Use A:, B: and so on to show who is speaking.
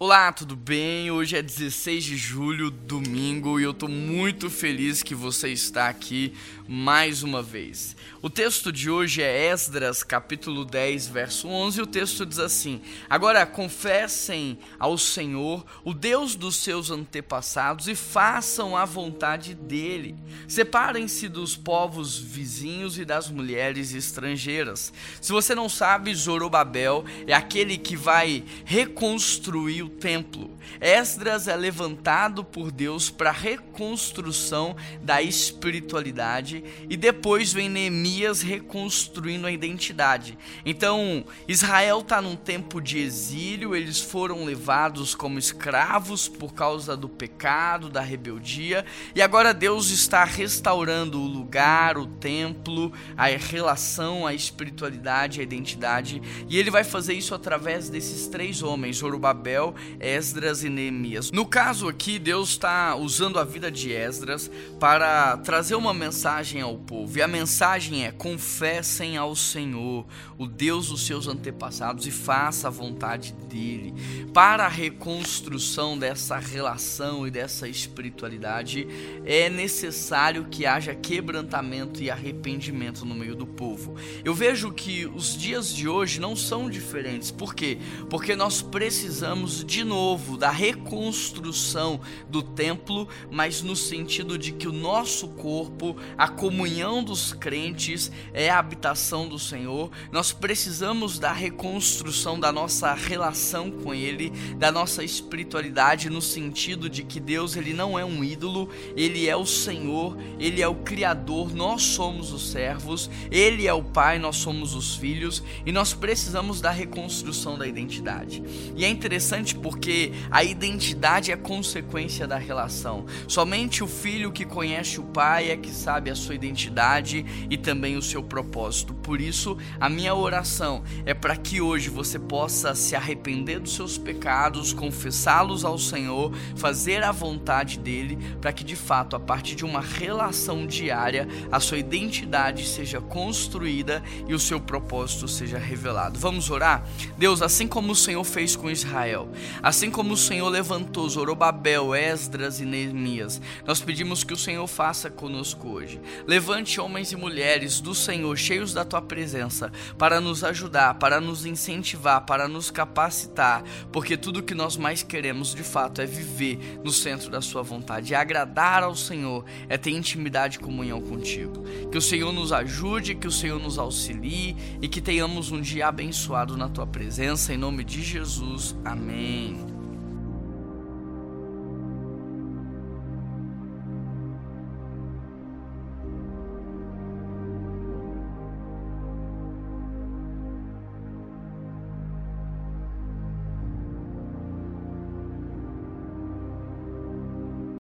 A: Olá, tudo bem? Hoje é 16 de julho, domingo, e eu estou muito feliz que você está aqui mais uma vez. O texto de hoje é Esdras, capítulo 10, verso 11, e o texto diz assim: Agora confessem ao Senhor, o Deus dos seus antepassados, e façam a vontade dele. Separem-se dos povos vizinhos e das mulheres estrangeiras. Se você não sabe, Zorobabel é aquele que vai reconstruir o templo. Esdras é levantado por Deus para a reconstrução da espiritualidade e depois vem Neemias reconstruindo a identidade. Então, Israel está num tempo de exílio, eles foram levados como escravos por causa do pecado, da rebeldia, e agora Deus está restaurando o lugar, o templo, a relação, a espiritualidade, a identidade, e ele vai fazer isso através desses três homens, Zorobabel, Esdras e Neemias. No caso aqui, Deus está usando a vida de Esdras para trazer uma mensagem ao povo. E a mensagem é: confessem ao Senhor, o Deus dos seus antepassados, e faça a vontade dele. Para a reconstrução dessa relação e dessa espiritualidade, é necessário que haja quebrantamento e arrependimento no meio do povo. Eu vejo que os dias de hoje não são diferentes. Por quê? Porque nós precisamos de novo da reconstrução do templo, mas no sentido de que o nosso corpo, a comunhão dos crentes é a habitação do Senhor. Nós precisamos da reconstrução da nossa relação com ele, da nossa espiritualidade no sentido de que Deus ele não é um ídolo, ele é o Senhor, ele é o criador, nós somos os servos, ele é o pai, nós somos os filhos e nós precisamos da reconstrução da identidade. E é interessante porque a identidade é consequência da relação. Somente o filho que conhece o pai é que sabe a sua identidade e também o seu propósito. Por isso, a minha oração é para que hoje você possa se arrepender dos seus pecados, confessá-los ao Senhor, fazer a vontade dele, para que de fato, a partir de uma relação diária, a sua identidade seja construída e o seu propósito seja revelado. Vamos orar? Deus, assim como o Senhor fez com Israel, Assim como o Senhor levantou Zorobabel, Esdras e Neemias, nós pedimos que o Senhor faça conosco hoje. Levante homens e mulheres do Senhor, cheios da tua presença, para nos ajudar, para nos incentivar, para nos capacitar, porque tudo que nós mais queremos de fato é viver no centro da sua vontade, é agradar ao Senhor, é ter intimidade e comunhão contigo. Que o Senhor nos ajude, que o Senhor nos auxilie e que tenhamos um dia abençoado na tua presença, em nome de Jesus. Amém. Mm.